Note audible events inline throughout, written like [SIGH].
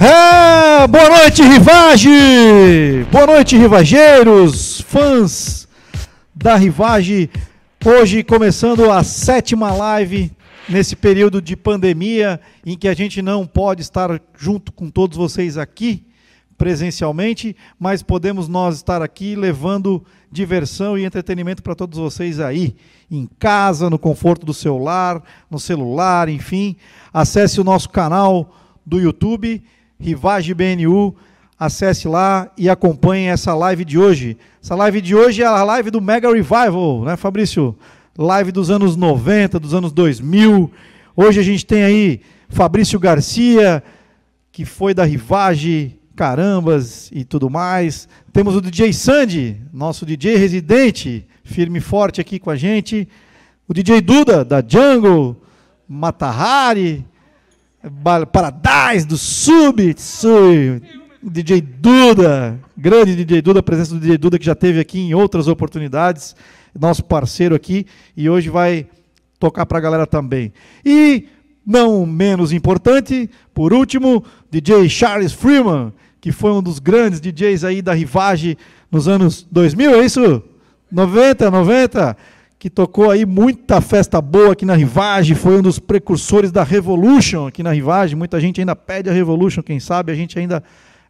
É, boa noite, Rivage! Boa noite, Rivageiros, fãs da Rivage. Hoje começando a sétima live nesse período de pandemia em que a gente não pode estar junto com todos vocês aqui presencialmente, mas podemos nós estar aqui levando diversão e entretenimento para todos vocês aí, em casa, no conforto do seu lar, no celular, enfim. Acesse o nosso canal do YouTube, Rivage BNU, acesse lá e acompanhe essa live de hoje. Essa live de hoje é a live do Mega Revival, né, Fabrício? Live dos anos 90, dos anos 2000. Hoje a gente tem aí Fabrício Garcia, que foi da Rivage, carambas e tudo mais. Temos o DJ Sandy, nosso DJ residente, firme e forte aqui com a gente. O DJ Duda, da Jungle, Matahari, Paradise, do Sub, Tsui, DJ Duda, grande DJ Duda, a presença do DJ Duda que já teve aqui em outras oportunidades, nosso parceiro aqui, e hoje vai tocar para a galera também. E, não menos importante, por último, DJ Charles Freeman, que foi um dos grandes DJs aí da Rivage nos anos 2000, é isso? 90, 90, que tocou aí muita festa boa aqui na Rivage, foi um dos precursores da Revolution aqui na Rivage, muita gente ainda pede a Revolution, quem sabe a gente ainda,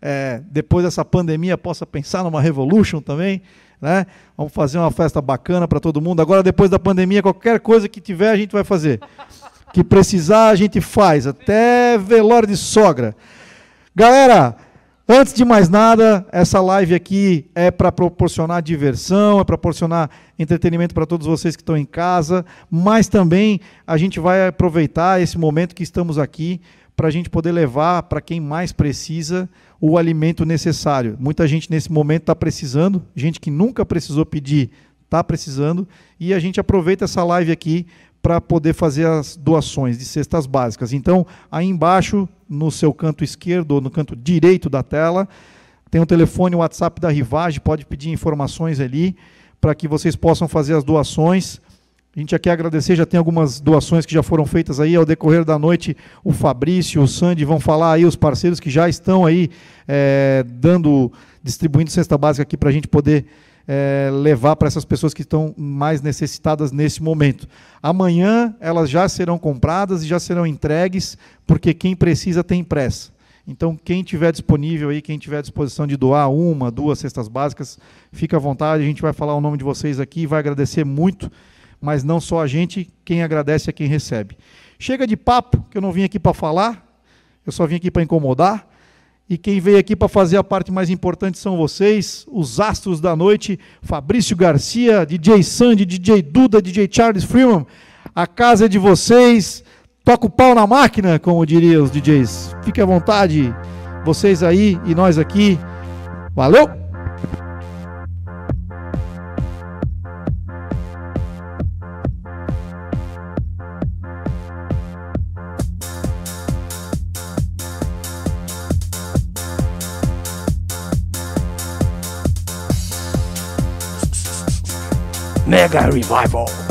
é, depois dessa pandemia, possa pensar numa Revolution também, né? Vamos fazer uma festa bacana para todo mundo. Agora, depois da pandemia, qualquer coisa que tiver, a gente vai fazer. Que precisar, a gente faz, até velório de sogra. Galera, Antes de mais nada, essa live aqui é para proporcionar diversão, é para proporcionar entretenimento para todos vocês que estão em casa, mas também a gente vai aproveitar esse momento que estamos aqui para a gente poder levar para quem mais precisa o alimento necessário. Muita gente nesse momento está precisando, gente que nunca precisou pedir está precisando, e a gente aproveita essa live aqui para poder fazer as doações de cestas básicas. Então, aí embaixo, no seu canto esquerdo ou no canto direito da tela, tem o um telefone, o WhatsApp da Rivage, pode pedir informações ali para que vocês possam fazer as doações. A gente já quer agradecer, já tem algumas doações que já foram feitas aí ao decorrer da noite. O Fabrício, o Sandy vão falar aí, os parceiros que já estão aí é, dando, distribuindo cesta básica aqui para a gente poder é, levar para essas pessoas que estão mais necessitadas nesse momento. Amanhã elas já serão compradas e já serão entregues, porque quem precisa tem pressa. Então, quem tiver disponível aí, quem tiver disposição de doar uma, duas cestas básicas, fica à vontade. A gente vai falar o nome de vocês aqui, vai agradecer muito, mas não só a gente, quem agradece é quem recebe. Chega de papo, que eu não vim aqui para falar, eu só vim aqui para incomodar. E quem veio aqui para fazer a parte mais importante são vocês, os astros da noite, Fabrício Garcia, DJ Sandy, DJ Duda, DJ Charles Freeman. A casa é de vocês. Toca o pau na máquina, como diriam os DJs. Fique à vontade, vocês aí e nós aqui. Valeu! Mega Revival.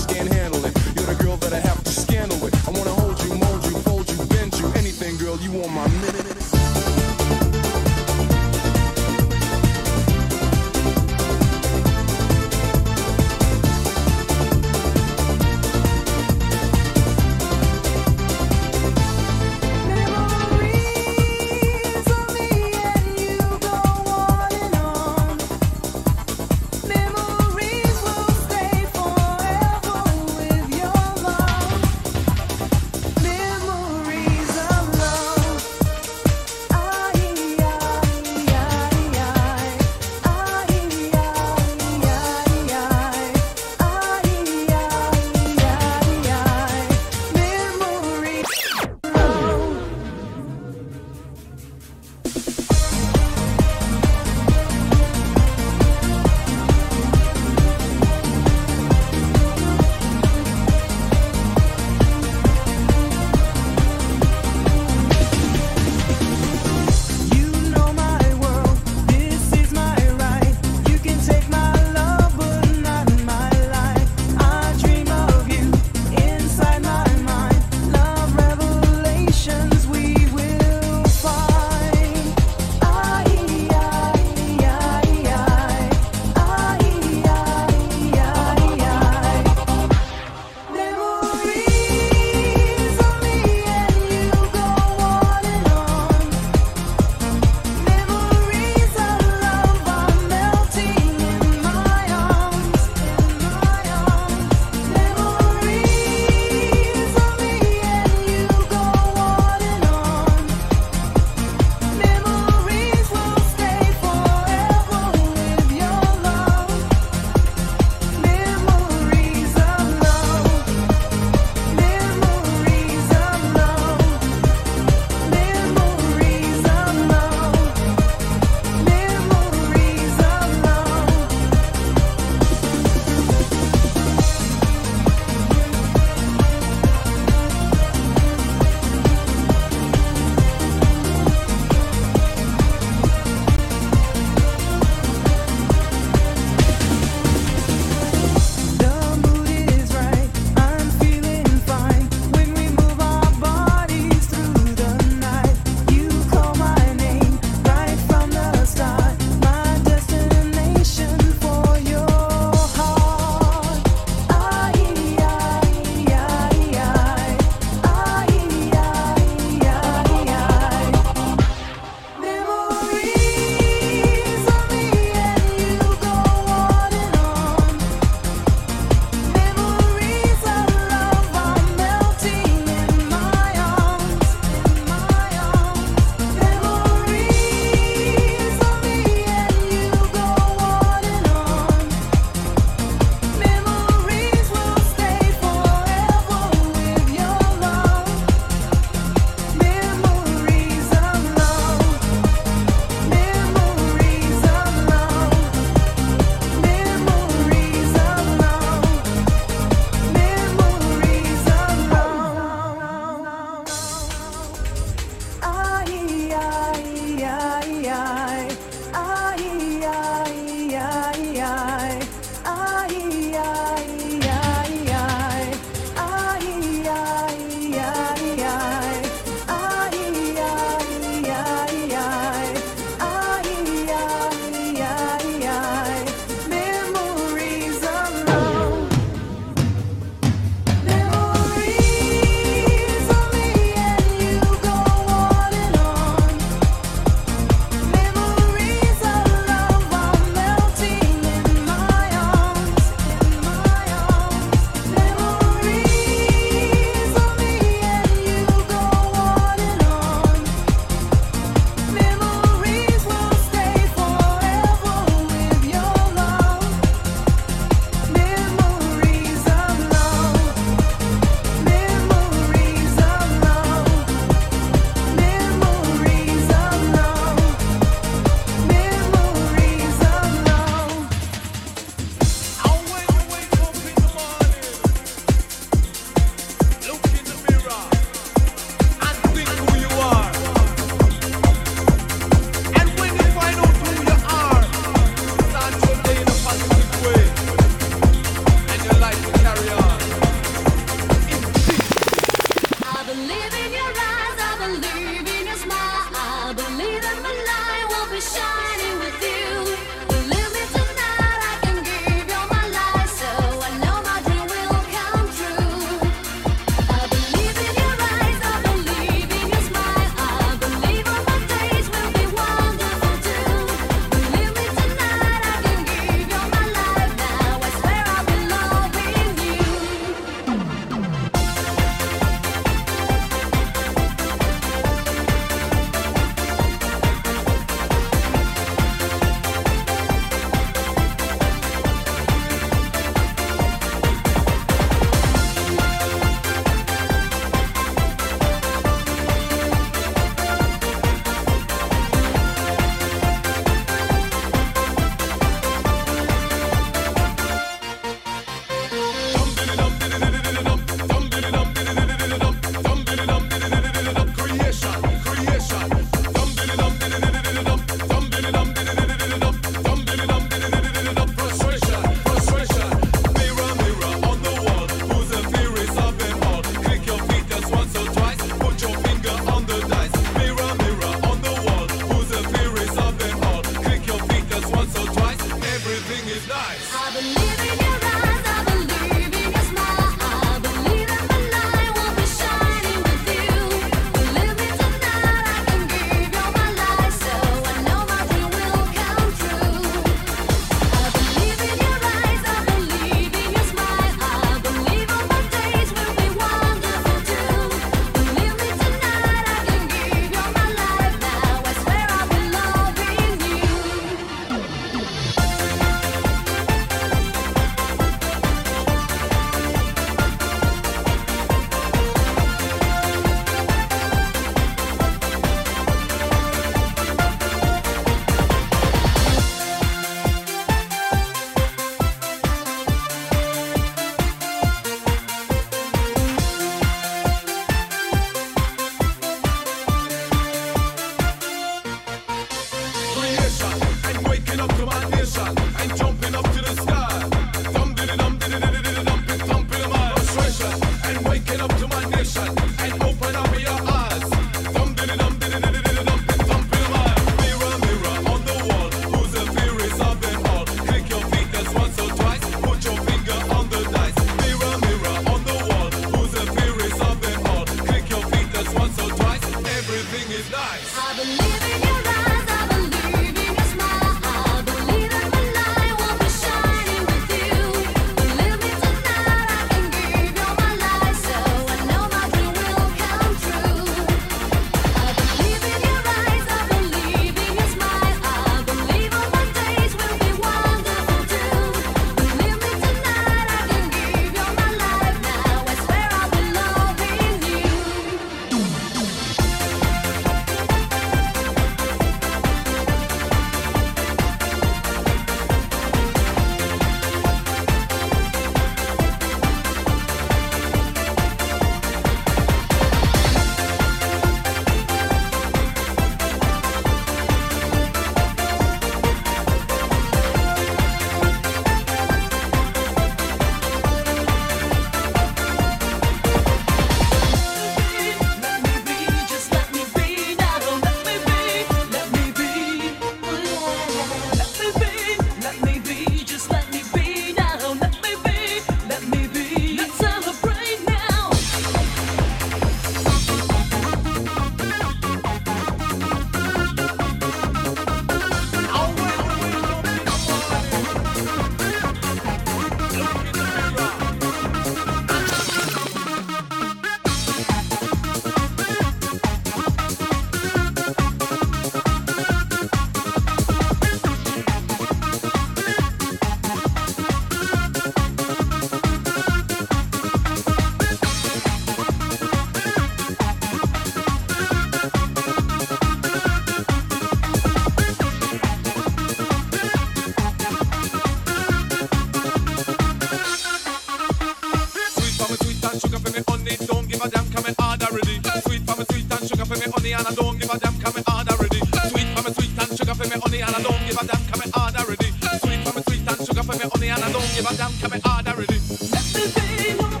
Jag får mig om ni alla gånger. Varann kan vi arda release.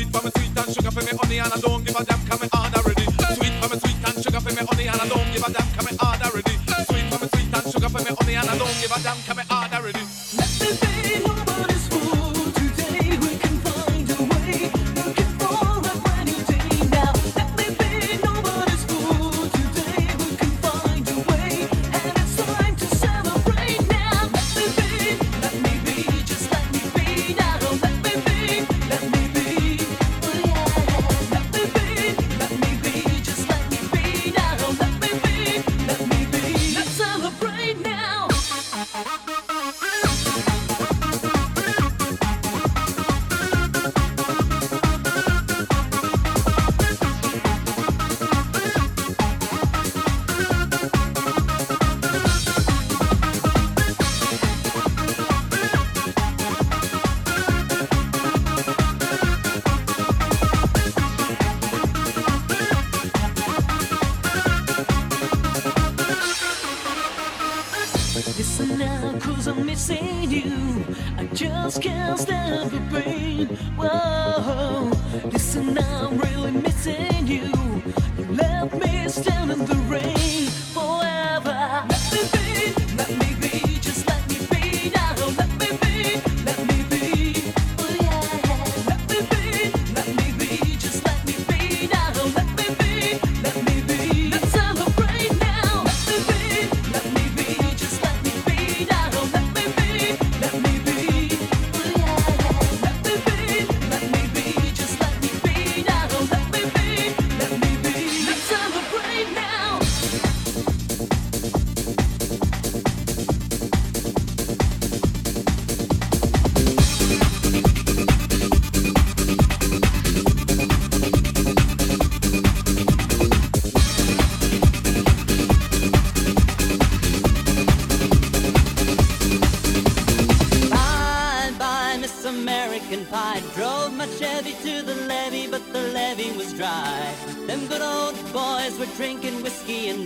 sweet for me sweet and sugar for me honey, and I don't give a damn 'cause me order it. blues, I'm missing you. I just can't stand the pain. Whoa, listen now,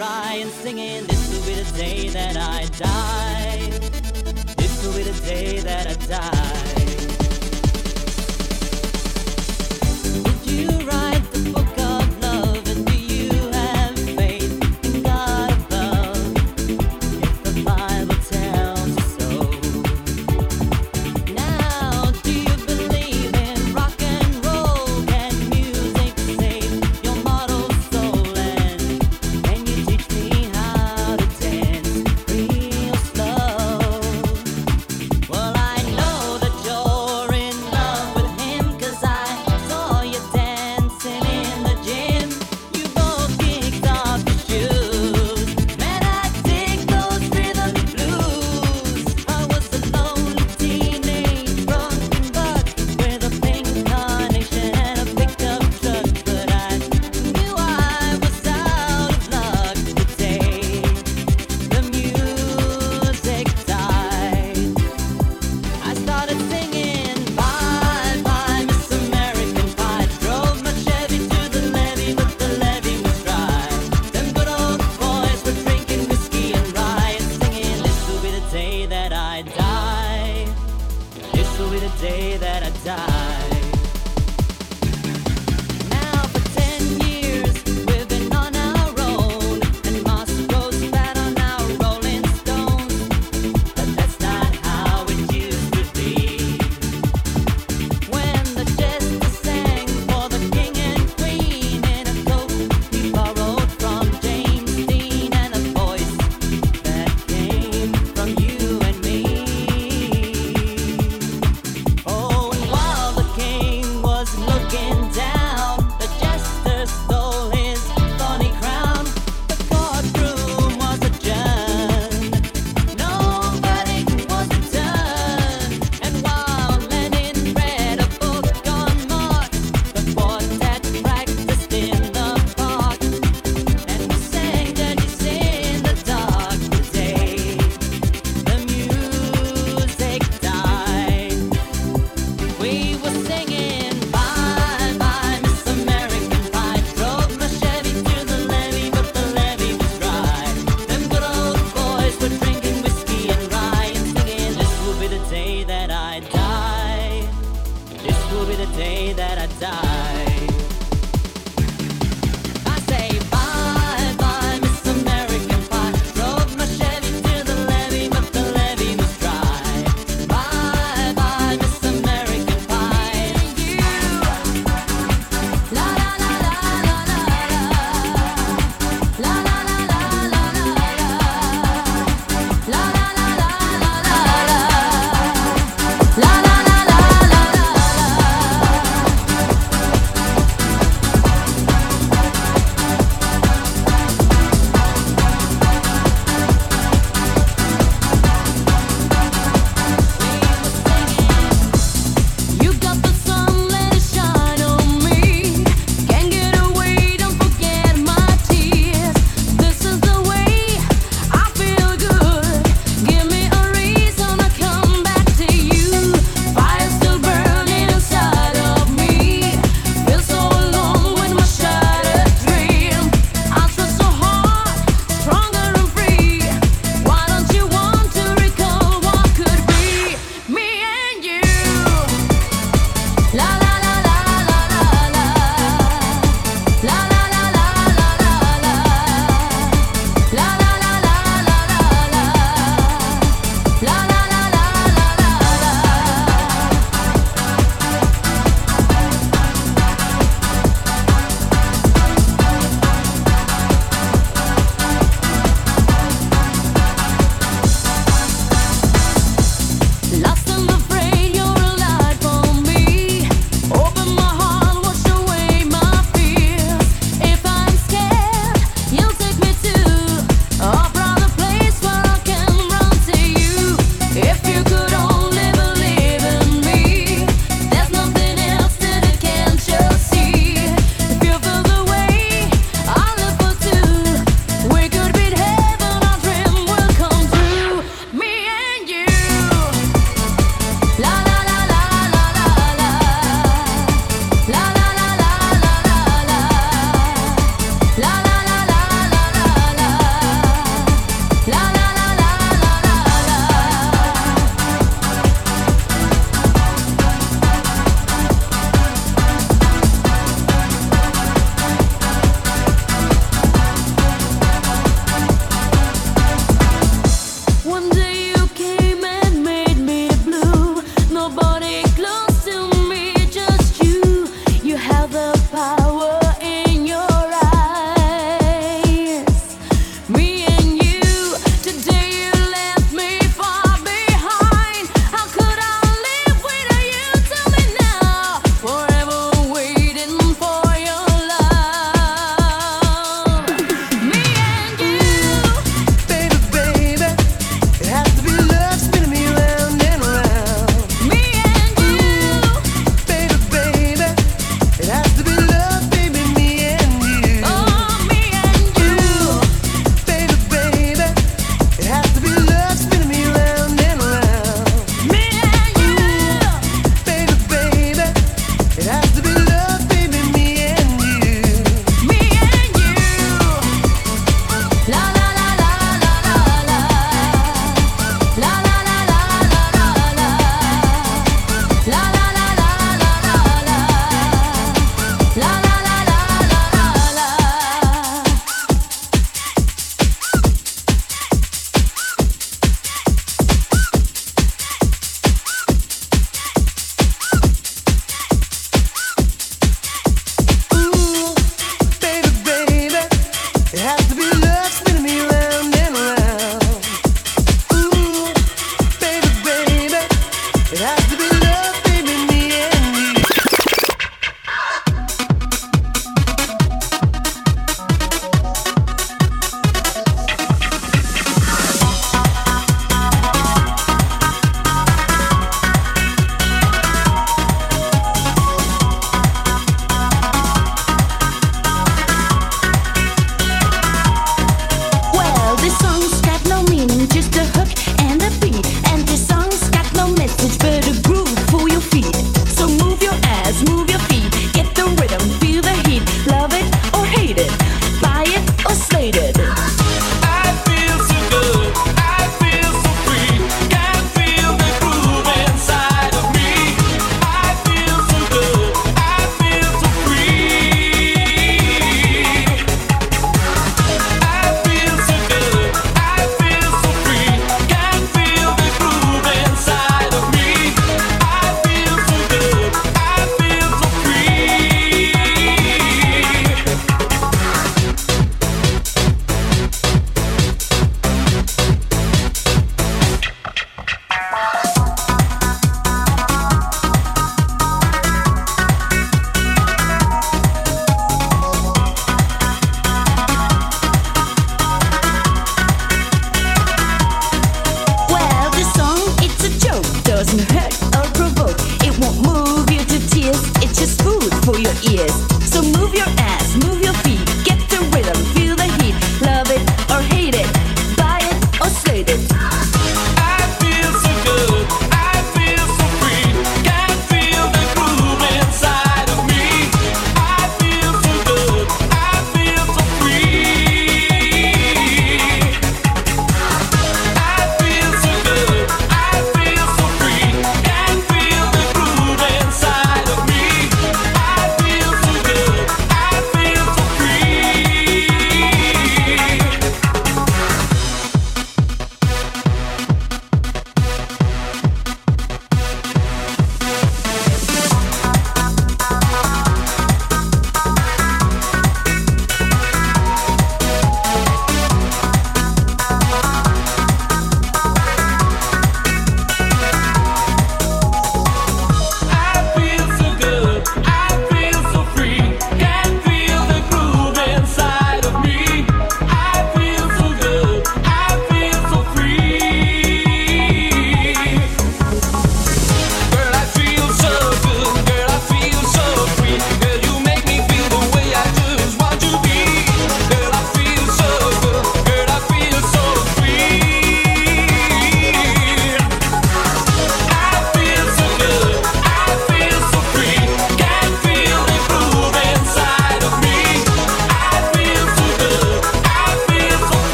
cry and singing, This will be the day that I die. This will be the day that I die.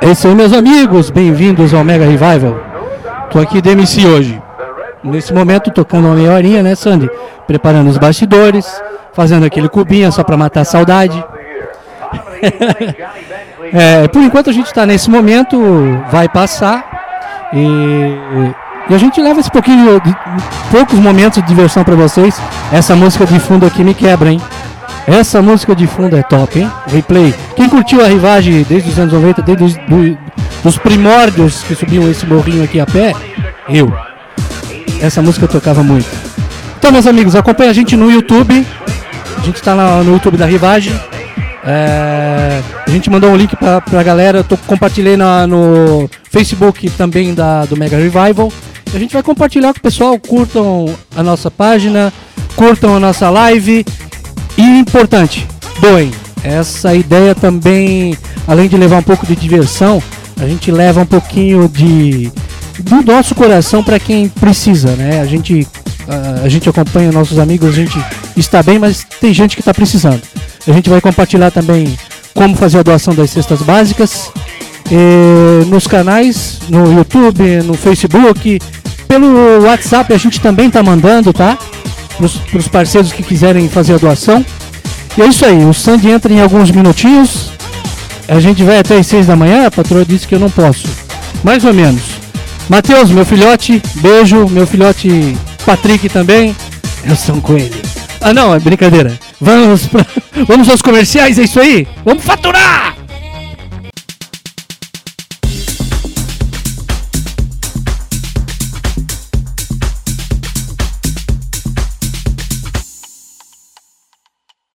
É isso aí, meus amigos, bem-vindos ao Mega Revival. Tô aqui de MC hoje. Nesse momento, tocando uma meia horinha, né, Sandy? Preparando os bastidores, fazendo aquele cubinho só pra matar a saudade. [LAUGHS] É, por enquanto a gente está nesse momento, vai passar e, e a gente leva esse pouquinho, de, poucos momentos de diversão para vocês. Essa música de fundo aqui me quebra, hein? Essa música de fundo é top, hein? Replay. Quem curtiu a rivagem desde os anos 90, desde os do- dos primórdios que subiam esse morrinho aqui a pé? Eu. Essa música eu tocava muito. Então, meus amigos, acompanha a gente no YouTube. A gente está no YouTube da Rivagem. É, a gente mandou um link pra, pra galera. Eu tô, compartilhei na- no Facebook também da, do Mega Revival. A gente vai compartilhar com o pessoal. Curtam a nossa página, curtam a nossa live. E importante, doem. Essa ideia também, além de levar um pouco de diversão, a gente leva um pouquinho de do nosso coração para quem precisa, né? A gente a gente acompanha nossos amigos, a gente está bem, mas tem gente que está precisando. A gente vai compartilhar também como fazer a doação das cestas básicas eh, nos canais, no YouTube, no Facebook, pelo WhatsApp a gente também está mandando, tá? Para os parceiros que quiserem fazer a doação. E é isso aí, o Sandy entra em alguns minutinhos. A gente vai até as seis da manhã, a patroa disse que eu não posso. Mais ou menos. Matheus, meu filhote, beijo. Meu filhote Patrick também. Eu sou com ele. Ah não, é brincadeira. Vamos, pra... [LAUGHS] Vamos aos comerciais, é isso aí? Vamos faturar!